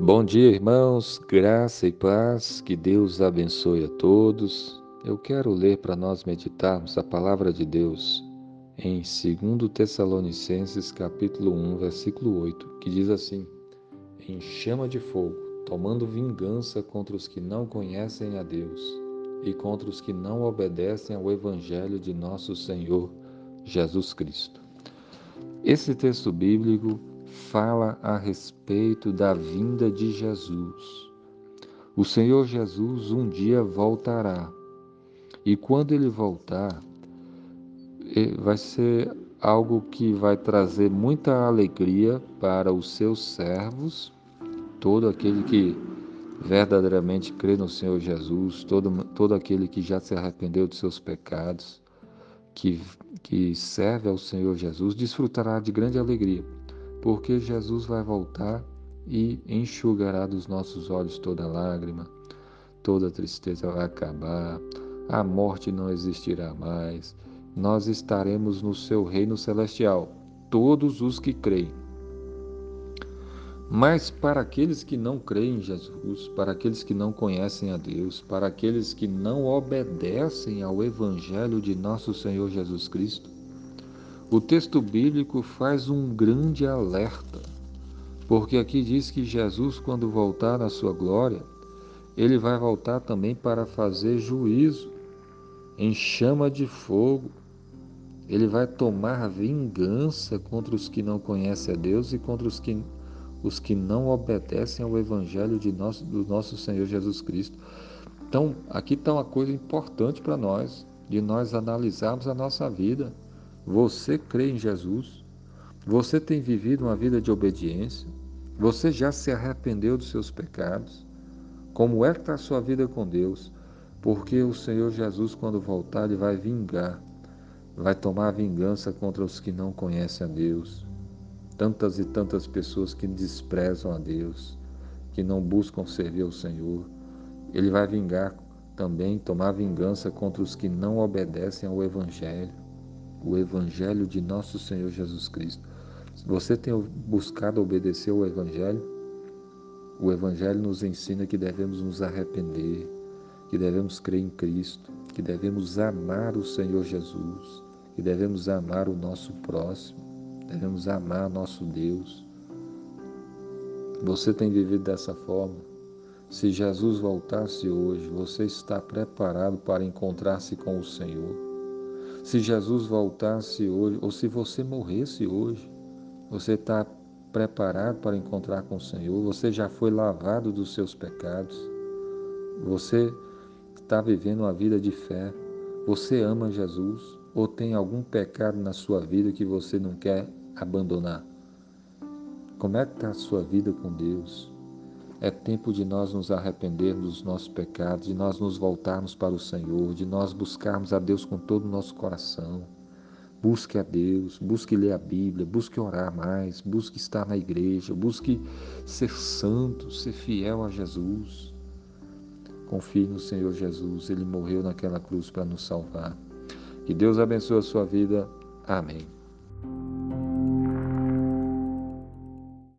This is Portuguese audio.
Bom dia, irmãos, graça e paz, que Deus abençoe a todos. Eu quero ler para nós meditarmos a palavra de Deus em 2 Tessalonicenses, capítulo 1, versículo 8, que diz assim: Em chama de fogo, tomando vingança contra os que não conhecem a Deus e contra os que não obedecem ao evangelho de nosso Senhor Jesus Cristo. Esse texto bíblico fala a respeito da vinda de Jesus. O Senhor Jesus um dia voltará. E quando ele voltar, vai ser algo que vai trazer muita alegria para os seus servos, todo aquele que verdadeiramente crê no Senhor Jesus, todo, todo aquele que já se arrependeu dos seus pecados, que, que serve ao Senhor Jesus, desfrutará de grande alegria porque Jesus vai voltar e enxugará dos nossos olhos toda lágrima, toda tristeza vai acabar, a morte não existirá mais, nós estaremos no seu reino celestial, todos os que creem. Mas para aqueles que não creem em Jesus, para aqueles que não conhecem a Deus, para aqueles que não obedecem ao Evangelho de nosso Senhor Jesus Cristo, o texto bíblico faz um grande alerta, porque aqui diz que Jesus, quando voltar na sua glória, ele vai voltar também para fazer juízo em chama de fogo. Ele vai tomar vingança contra os que não conhecem a Deus e contra os que, os que não obedecem ao Evangelho de nosso, do nosso Senhor Jesus Cristo. Então, aqui está uma coisa importante para nós, de nós analisarmos a nossa vida. Você crê em Jesus? Você tem vivido uma vida de obediência? Você já se arrependeu dos seus pecados? Como é que está a sua vida com Deus? Porque o Senhor Jesus, quando voltar, ele vai vingar, vai tomar vingança contra os que não conhecem a Deus. Tantas e tantas pessoas que desprezam a Deus, que não buscam servir ao Senhor. Ele vai vingar também, tomar vingança contra os que não obedecem ao Evangelho o Evangelho de nosso Senhor Jesus Cristo. Você tem buscado obedecer ao Evangelho? O Evangelho nos ensina que devemos nos arrepender, que devemos crer em Cristo, que devemos amar o Senhor Jesus, que devemos amar o nosso próximo, devemos amar nosso Deus. Você tem vivido dessa forma? Se Jesus voltasse hoje, você está preparado para encontrar-se com o Senhor? Se Jesus voltasse hoje, ou se você morresse hoje, você está preparado para encontrar com o Senhor, você já foi lavado dos seus pecados, você está vivendo uma vida de fé, você ama Jesus ou tem algum pecado na sua vida que você não quer abandonar? Como é que está a sua vida com Deus? É tempo de nós nos arrependermos dos nossos pecados, de nós nos voltarmos para o Senhor, de nós buscarmos a Deus com todo o nosso coração. Busque a Deus, busque ler a Bíblia, busque orar mais, busque estar na igreja, busque ser santo, ser fiel a Jesus. Confie no Senhor Jesus, Ele morreu naquela cruz para nos salvar. Que Deus abençoe a sua vida. Amém.